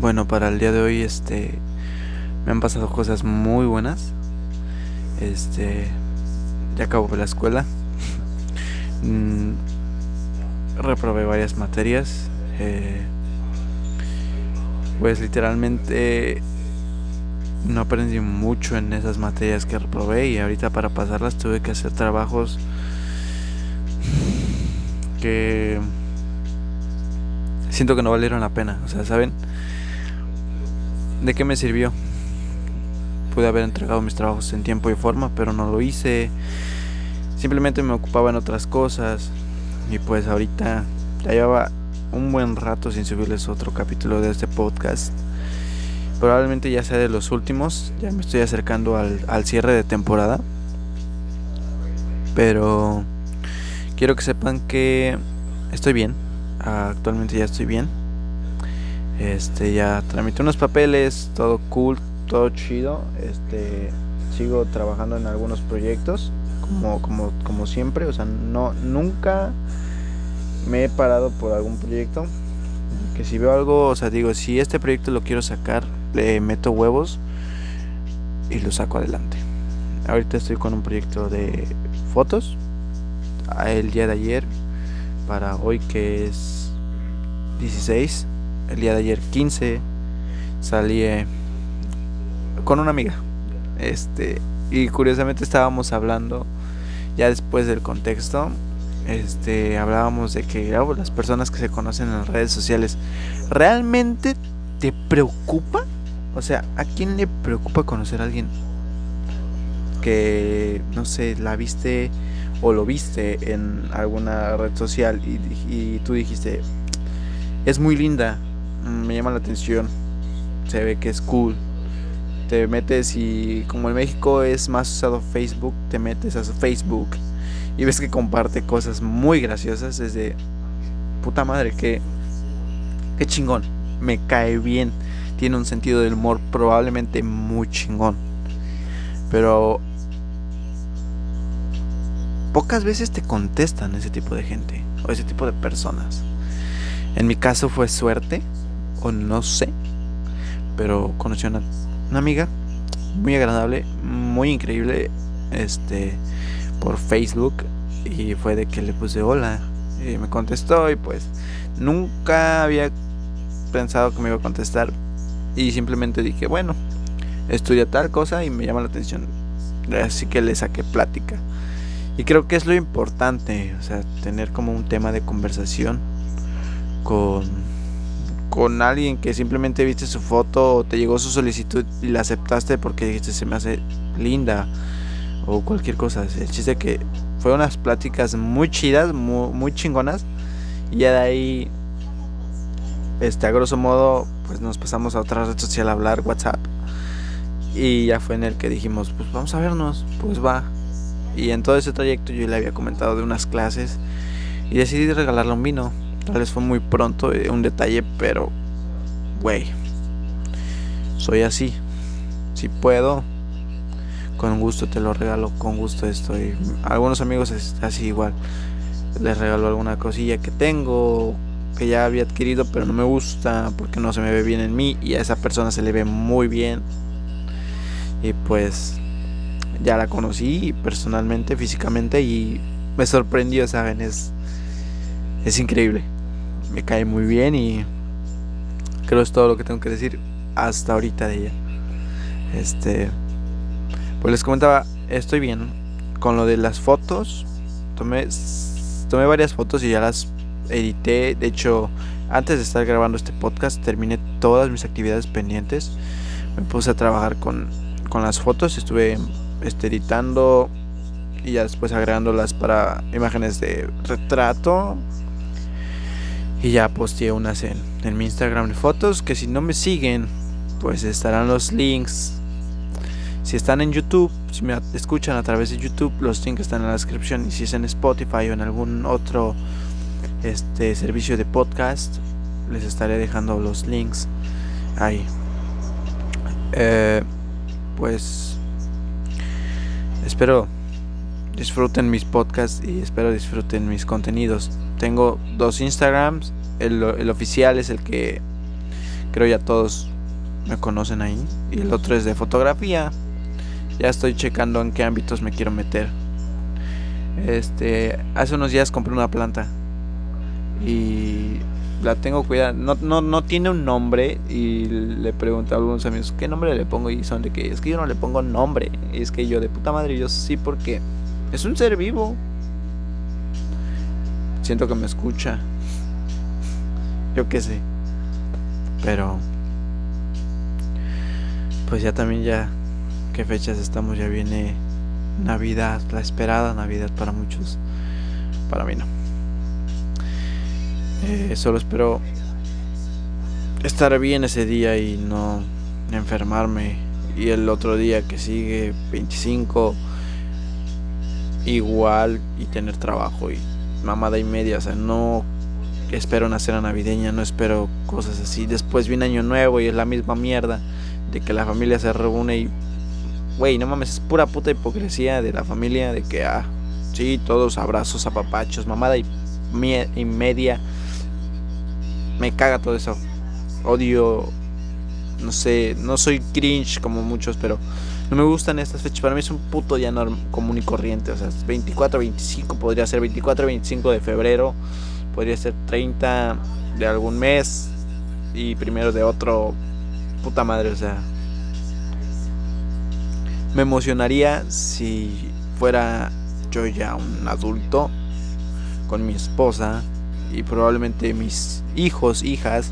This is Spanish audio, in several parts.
Bueno, para el día de hoy este me han pasado cosas muy buenas. Este ya acabo la escuela. Mm, reprobé varias materias. Eh, pues literalmente no aprendí mucho en esas materias que reprobé y ahorita para pasarlas tuve que hacer trabajos que siento que no valieron la pena. O sea, ¿saben? ¿De qué me sirvió? Pude haber entregado mis trabajos en tiempo y forma, pero no lo hice. Simplemente me ocupaba en otras cosas. Y pues ahorita ya llevaba un buen rato sin subirles otro capítulo de este podcast. Probablemente ya sea de los últimos. Ya me estoy acercando al, al cierre de temporada. Pero quiero que sepan que estoy bien. Actualmente ya estoy bien. Este ya tramité unos papeles, todo cool, todo chido. Este sigo trabajando en algunos proyectos como como como siempre, o sea, no nunca me he parado por algún proyecto. Que si veo algo, o sea, digo, si este proyecto lo quiero sacar, le meto huevos y lo saco adelante. Ahorita estoy con un proyecto de fotos. El día de ayer, para hoy que es 16, el día de ayer 15, salí eh, con una amiga. Este, y curiosamente estábamos hablando ya después del contexto este, hablábamos de que las personas que se conocen en las redes sociales, ¿realmente te preocupa? O sea, ¿a quién le preocupa conocer a alguien que, no sé, la viste o lo viste en alguna red social y, y tú dijiste, es muy linda, me llama la atención, se ve que es cool, te metes y como en México es más usado Facebook, te metes a su Facebook y ves que comparte cosas muy graciosas, es de puta madre, que qué chingón, me cae bien, tiene un sentido del humor probablemente muy chingón. Pero pocas veces te contestan ese tipo de gente o ese tipo de personas. En mi caso fue suerte o no sé, pero conocí a una, una amiga muy agradable, muy increíble, este por Facebook y fue de que le puse hola y me contestó y pues nunca había pensado que me iba a contestar y simplemente dije bueno estudia tal cosa y me llama la atención así que le saqué plática. Y creo que es lo importante o sea tener como un tema de conversación con con alguien que simplemente viste su foto o te llegó su solicitud y la aceptaste porque dijiste se me hace linda o cualquier cosa. El chiste que fue unas pláticas muy chidas, muy, chingonas. Y ya de ahí, este, a grosso modo, pues nos pasamos a otra red social a hablar, WhatsApp. Y ya fue en el que dijimos, pues vamos a vernos, pues va. Y en todo ese trayecto yo le había comentado de unas clases y decidí regalarle un vino. Tal vez fue muy pronto, eh, un detalle, pero, güey, soy así. Si puedo, con gusto te lo regalo, con gusto estoy. algunos amigos es así igual. Les regalo alguna cosilla que tengo, que ya había adquirido, pero no me gusta porque no se me ve bien en mí y a esa persona se le ve muy bien. Y pues ya la conocí personalmente, físicamente y me sorprendió, ¿saben? Es, es increíble. Me cae muy bien y creo es todo lo que tengo que decir hasta ahorita de ella. Este pues les comentaba, estoy bien. Con lo de las fotos, tomé, tomé varias fotos y ya las edité. De hecho, antes de estar grabando este podcast, terminé todas mis actividades pendientes. Me puse a trabajar con, con las fotos, estuve este, editando y ya después agregándolas para imágenes de retrato. Y ya posteé unas en, en mi Instagram de fotos. Que si no me siguen, pues estarán los links si están en YouTube, si me escuchan a través de YouTube, los links están en la descripción. Y si es en Spotify o en algún otro este servicio de podcast, les estaré dejando los links ahí. Eh, pues espero disfruten mis podcasts y espero disfruten mis contenidos. Tengo dos Instagrams. El, el oficial es el que Creo ya todos me conocen ahí. Y el otro es de fotografía. Ya estoy checando en qué ámbitos me quiero meter. Este, hace unos días compré una planta y la tengo cuidada. No, no, no tiene un nombre y le pregunté a algunos amigos qué nombre le pongo y son de que es que yo no le pongo nombre. Es que yo de puta madre, yo sí porque es un ser vivo. Siento que me escucha. Yo qué sé. Pero pues ya también ya qué fechas estamos, ya viene Navidad, la esperada Navidad para muchos. Para mí no. Eh, solo espero estar bien ese día y no enfermarme. Y el otro día que sigue, 25, igual y tener trabajo y mamada y media. O sea, no espero una cena navideña, no espero cosas así. Después viene Año Nuevo y es la misma mierda de que la familia se reúne y. Güey, no mames, es pura puta hipocresía de la familia de que, ah, sí, todos abrazos, apapachos, mamada y, y media me caga todo eso. Odio, no sé, no soy cringe como muchos, pero no me gustan estas fechas. Para mí es un puto día común y corriente. O sea, 24, 25, podría ser 24, 25 de febrero, podría ser 30 de algún mes y primero de otro. Puta madre, o sea. Me emocionaría si fuera yo ya un adulto con mi esposa y probablemente mis hijos, hijas,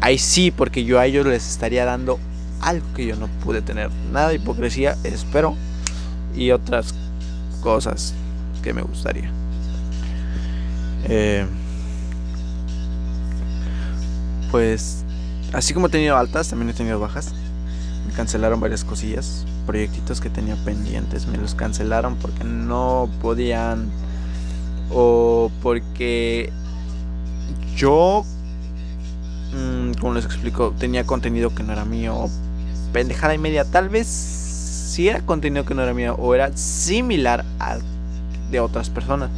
ahí sí, porque yo a ellos les estaría dando algo que yo no pude tener. Nada de hipocresía, espero, y otras cosas que me gustaría. Eh, pues, así como he tenido altas, también he tenido bajas. Me cancelaron varias cosillas, proyectitos que tenía pendientes, me los cancelaron porque no podían o porque yo, mmm, como les explico, tenía contenido que no era mío, pendejada y media. Tal vez si era contenido que no era mío o era similar al de otras personas.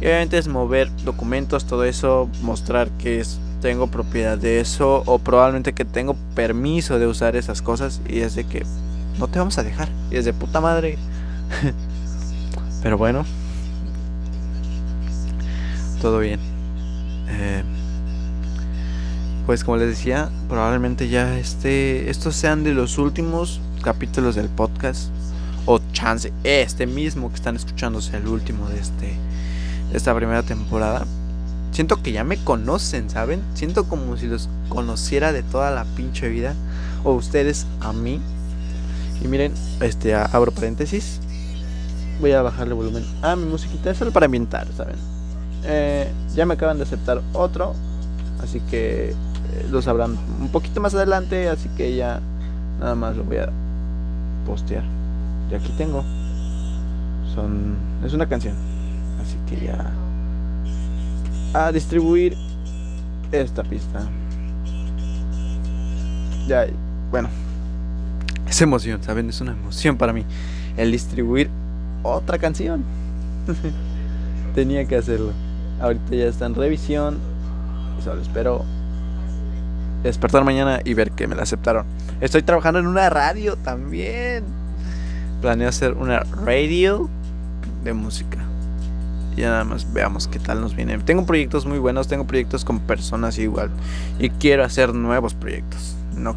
Y obviamente es mover documentos, todo eso, mostrar que tengo propiedad de eso o probablemente que tengo permiso de usar esas cosas y es de que no te vamos a dejar. Y es de puta madre. Pero bueno, todo bien. Eh, pues como les decía, probablemente ya este, estos sean de los últimos capítulos del podcast. O chance, este mismo que están escuchando sea el último de, este, de esta primera temporada. Siento que ya me conocen, ¿saben? Siento como si los conociera de toda la pinche vida. O ustedes a mí. Y miren, este, abro paréntesis. Voy a bajarle volumen a mi musiquita. Es solo para ambientar, ¿saben? Eh, ya me acaban de aceptar otro. Así que lo sabrán un poquito más adelante. Así que ya nada más lo voy a postear. Y aquí tengo. Son. Es una canción. Así que ya. A distribuir esta pista. Ya. Bueno. Es emoción, ¿saben? Es una emoción para mí. El distribuir otra canción. Tenía que hacerlo. Ahorita ya está en revisión. Solo espero despertar mañana y ver que me la aceptaron. Estoy trabajando en una radio también. Planeo hacer una radio de música. Y nada más veamos qué tal nos viene. Tengo proyectos muy buenos, tengo proyectos con personas igual. Y quiero hacer nuevos proyectos. No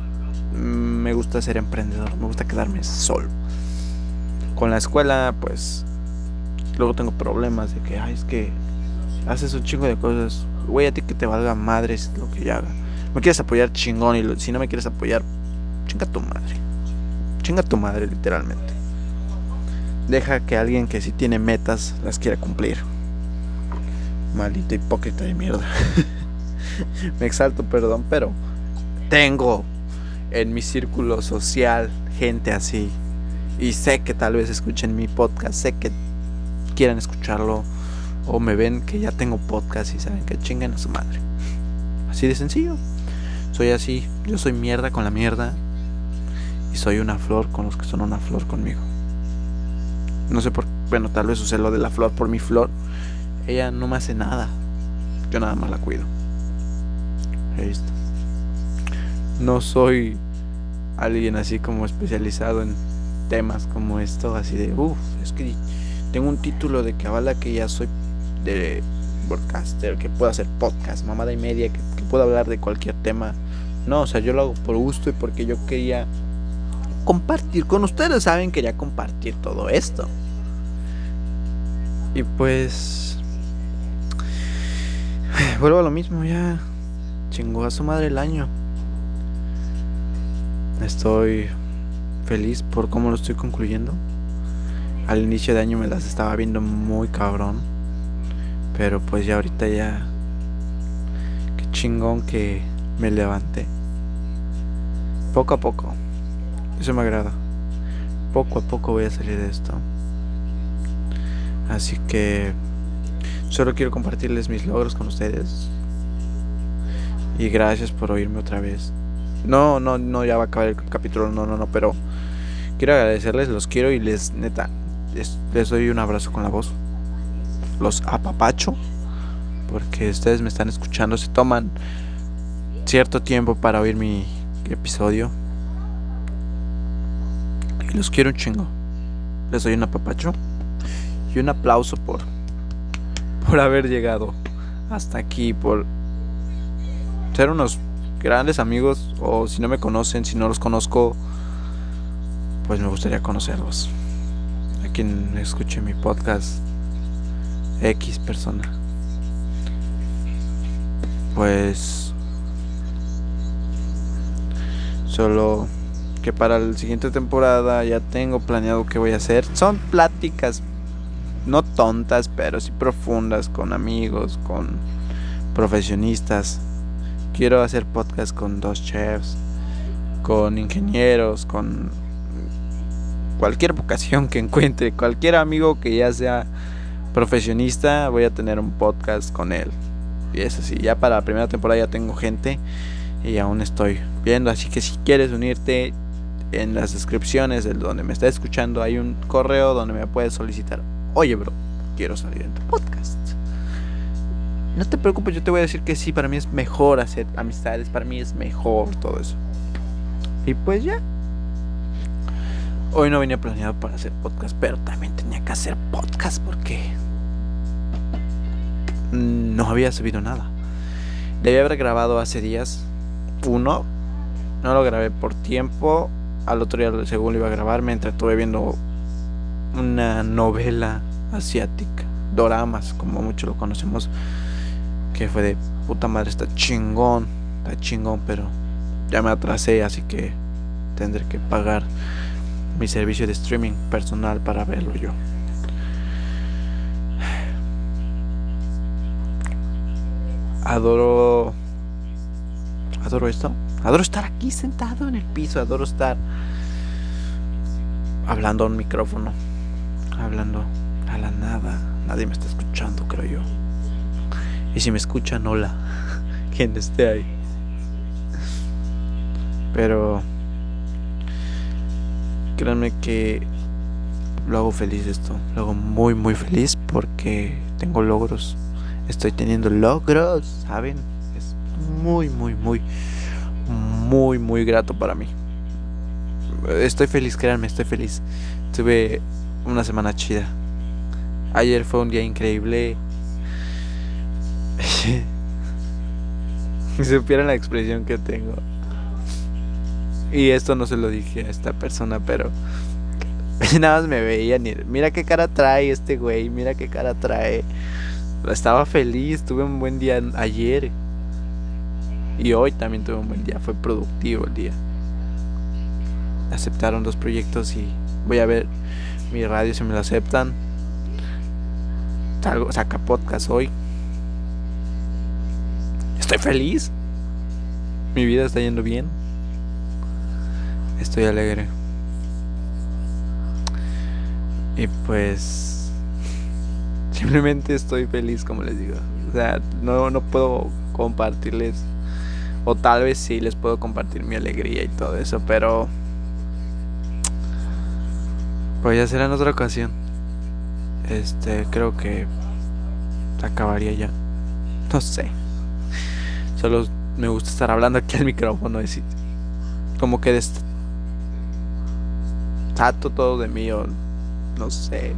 me gusta ser emprendedor, me gusta quedarme solo. Con la escuela, pues luego tengo problemas de que, ay, es que haces un chingo de cosas. Güey, a ti que te valga madres lo que yo haga. Me quieres apoyar chingón y si no me quieres apoyar, chinga tu madre. Chinga tu madre, literalmente. Deja que alguien que sí tiene metas las quiera cumplir. Maldito hipócrita de mierda. me exalto, perdón, pero tengo en mi círculo social gente así. Y sé que tal vez escuchen mi podcast, sé que quieran escucharlo o me ven que ya tengo podcast y saben que chingan a su madre. Así de sencillo. Soy así, yo soy mierda con la mierda y soy una flor con los que son una flor conmigo. No sé por, bueno, tal vez usé lo de la flor por mi flor. Ella no me hace nada. Yo nada más la cuido. Ahí no soy alguien así como especializado en temas como esto, así de, uff, es que tengo un título de cabala que ya soy de podcaster, que puedo hacer podcast, mamada y media, que, que puedo hablar de cualquier tema. No, o sea, yo lo hago por gusto y porque yo quería compartir con ustedes, ¿saben? Quería compartir todo esto. Y pues... Vuelvo a lo mismo, ya chingó a su madre el año. Estoy feliz por cómo lo estoy concluyendo. Al inicio de año me las estaba viendo muy cabrón. Pero pues ya ahorita ya... Qué chingón que me levanté. Poco a poco. Eso me agrada. Poco a poco voy a salir de esto. Así que solo quiero compartirles mis logros con ustedes. Y gracias por oírme otra vez. No, no, no, ya va a acabar el capítulo, no, no, no, pero quiero agradecerles, los quiero y les, neta, les, doy un abrazo con la voz. Los apapacho, porque ustedes me están escuchando, se toman cierto tiempo para oír mi episodio. Y los quiero un chingo. Les doy un apapacho y un aplauso por por haber llegado hasta aquí, por ser unos grandes amigos o si no me conocen, si no los conozco, pues me gustaría conocerlos. A quien escuche mi podcast X persona. Pues solo que para la siguiente temporada ya tengo planeado qué voy a hacer. Son pláticas no tontas, pero sí profundas con amigos, con profesionistas quiero hacer podcast con dos chefs, con ingenieros, con cualquier vocación que encuentre, cualquier amigo que ya sea profesionista, voy a tener un podcast con él. Y es así, ya para la primera temporada ya tengo gente y aún estoy así que si quieres unirte en las descripciones de donde me está escuchando hay un correo donde me puedes solicitar, oye bro, quiero salir en tu podcast. No te preocupes, yo te voy a decir que sí, para mí es mejor hacer amistades, para mí es mejor todo eso. Y pues ya. Hoy no venía planeado para hacer podcast, pero también tenía que hacer podcast porque no había subido nada. Debía haber grabado hace días uno. No lo grabé por tiempo. Al otro día, según lo iba a grabar, me entretuve viendo una novela asiática. Doramas, como mucho lo conocemos que fue de puta madre, está chingón, está chingón, pero ya me atrasé, así que tendré que pagar mi servicio de streaming personal para verlo yo. Adoro adoro esto. Adoro estar aquí sentado en el piso, adoro estar hablando a un micrófono, hablando a la nada. Nadie me está escuchando, creo yo. Y si me escuchan, hola. Quien esté ahí. Pero créanme que lo hago feliz esto. Lo hago muy, muy feliz porque tengo logros. Estoy teniendo logros, ¿saben? Es muy, muy, muy, muy, muy grato para mí. Estoy feliz, créanme, estoy feliz. Tuve una semana chida. Ayer fue un día increíble si supieran la expresión que tengo. Y esto no se lo dije a esta persona, pero nada más me veían y mira qué cara trae este güey, mira qué cara trae. Estaba feliz, tuve un buen día ayer. Y hoy también tuve un buen día, fue productivo el día. Aceptaron dos proyectos y voy a ver mi radio si me lo aceptan. Salgo, saca podcast hoy estoy feliz. Mi vida está yendo bien. Estoy alegre. Y pues simplemente estoy feliz, como les digo. O sea, no, no puedo compartirles, o tal vez sí les puedo compartir mi alegría y todo eso, pero pues ya será en otra ocasión. Este, creo que acabaría ya. No sé. Solo me gusta estar hablando aquí al micrófono. Y como que destato todo de mí o no sé.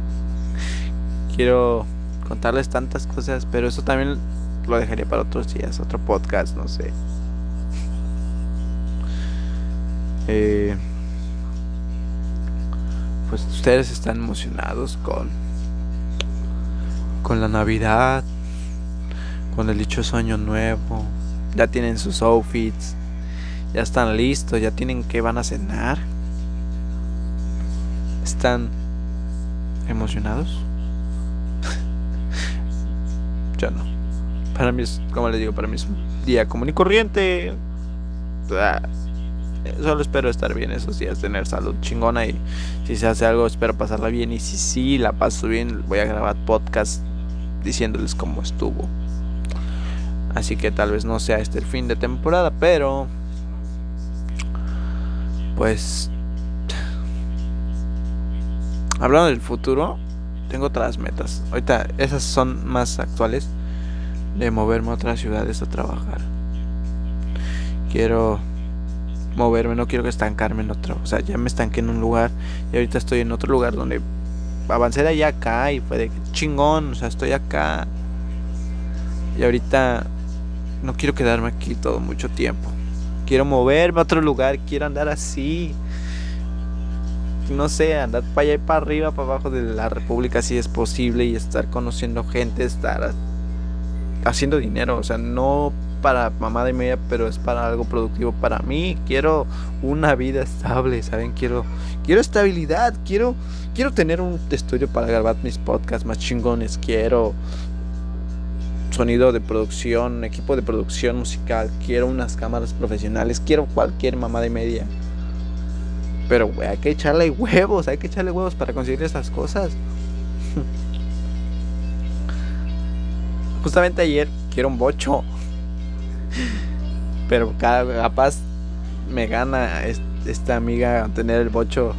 Quiero contarles tantas cosas, pero eso también lo dejaría para otros días, otro podcast, no sé. Eh, pues ustedes están emocionados con con la Navidad, con el dichoso año nuevo. Ya tienen sus outfits, ya están listos, ya tienen que van a cenar. ¿Están emocionados? Yo no. Para mí es, como les digo, para mí es un día común y corriente. Solo espero estar bien esos días, tener salud chingona y si se hace algo espero pasarla bien y si sí la paso bien voy a grabar podcast diciéndoles cómo estuvo. Así que tal vez no sea este el fin de temporada, pero pues hablando del futuro, tengo otras metas. Ahorita esas son más actuales de moverme a otras ciudades a trabajar. Quiero moverme, no quiero estancarme en otro. O sea, ya me estanqué en un lugar y ahorita estoy en otro lugar donde avancé de allá acá y fue de chingón, o sea, estoy acá. Y ahorita no quiero quedarme aquí todo mucho tiempo. Quiero moverme a otro lugar, quiero andar así. No sé, andar para allá y para arriba, para abajo de la República si es posible y estar conociendo gente, estar haciendo dinero, o sea, no para mamada y media, pero es para algo productivo para mí. Quiero una vida estable, ¿saben? Quiero quiero estabilidad, quiero quiero tener un estudio para grabar mis podcasts más chingones, quiero sonido de producción, equipo de producción musical, quiero unas cámaras profesionales, quiero cualquier mamada y media. Pero, güey, hay que echarle huevos, hay que echarle huevos para conseguir esas cosas. Justamente ayer quiero un bocho. Pero capaz me gana esta amiga tener el bocho.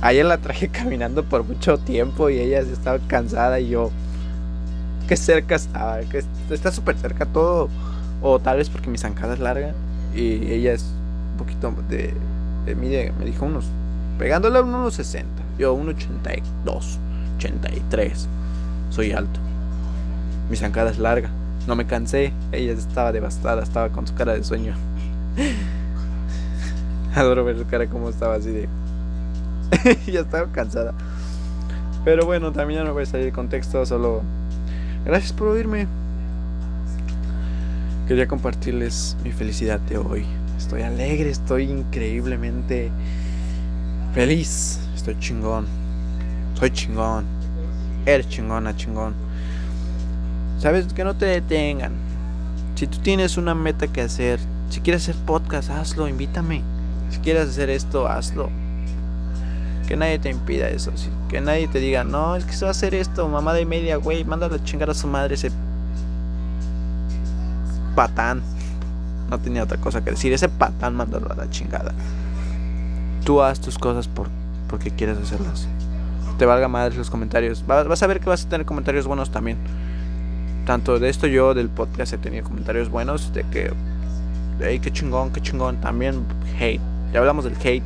Ayer la traje caminando por mucho tiempo y ella estaba cansada y yo... Qué cerca estaba, que está súper cerca todo. O tal vez porque mi zancada es larga y ella es un poquito de... de me dijo unos... Pegándole a unos 60. Yo 1,82, 83. Soy alto. Mi zancada es larga. No me cansé. Ella estaba devastada, estaba con su cara de sueño. Adoro ver su cara como estaba así de... ya estaba cansada. Pero bueno, también ya no voy a salir contexto, solo... Gracias por oírme. Quería compartirles mi felicidad de hoy. Estoy alegre, estoy increíblemente feliz. Estoy chingón. Soy chingón. Eres chingona, chingón. Sabes que no te detengan. Si tú tienes una meta que hacer, si quieres hacer podcast, hazlo, invítame. Si quieres hacer esto, hazlo. Que nadie te impida eso. Que nadie te diga, no, es que se va a hacer esto, mamada y media, güey. Mándalo a chingar a su madre ese patán. No tenía otra cosa que decir. Ese patán, mándalo a la chingada. Tú haz tus cosas por, porque quieres hacerlas. Te valga madre los comentarios. Vas a ver que vas a tener comentarios buenos también tanto de esto yo del podcast he tenido comentarios buenos de que, hey, qué chingón, qué chingón. También hate. Ya hablamos del hate.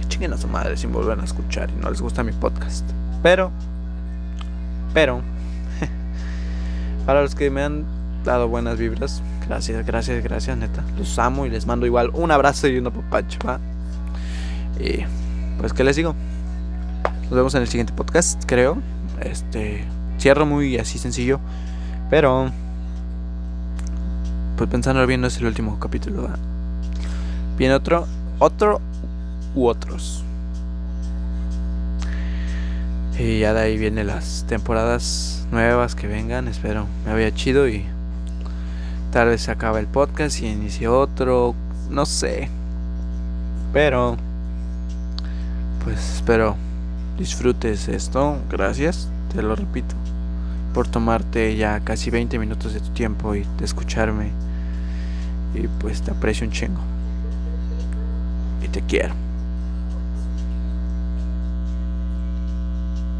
Que chinguen a su madre sin volver a escuchar y no les gusta mi podcast. Pero, pero, para los que me han dado buenas vibras, gracias, gracias, gracias, neta. Los amo y les mando igual un abrazo y un apapacho, Y pues, ¿qué les digo? Nos vemos en el siguiente podcast, creo. Este. Cierro muy así sencillo. Pero. Pues pensando bien, no es el último capítulo. Viene otro. Otro u otros. Y ya de ahí vienen las temporadas nuevas que vengan. Espero me vaya chido y tal vez se acaba el podcast y inicie otro. No sé. Pero. Pues espero disfrutes esto. Gracias. Te lo repito por tomarte ya casi 20 minutos de tu tiempo y de escucharme. Y pues te aprecio un chingo. Y te quiero.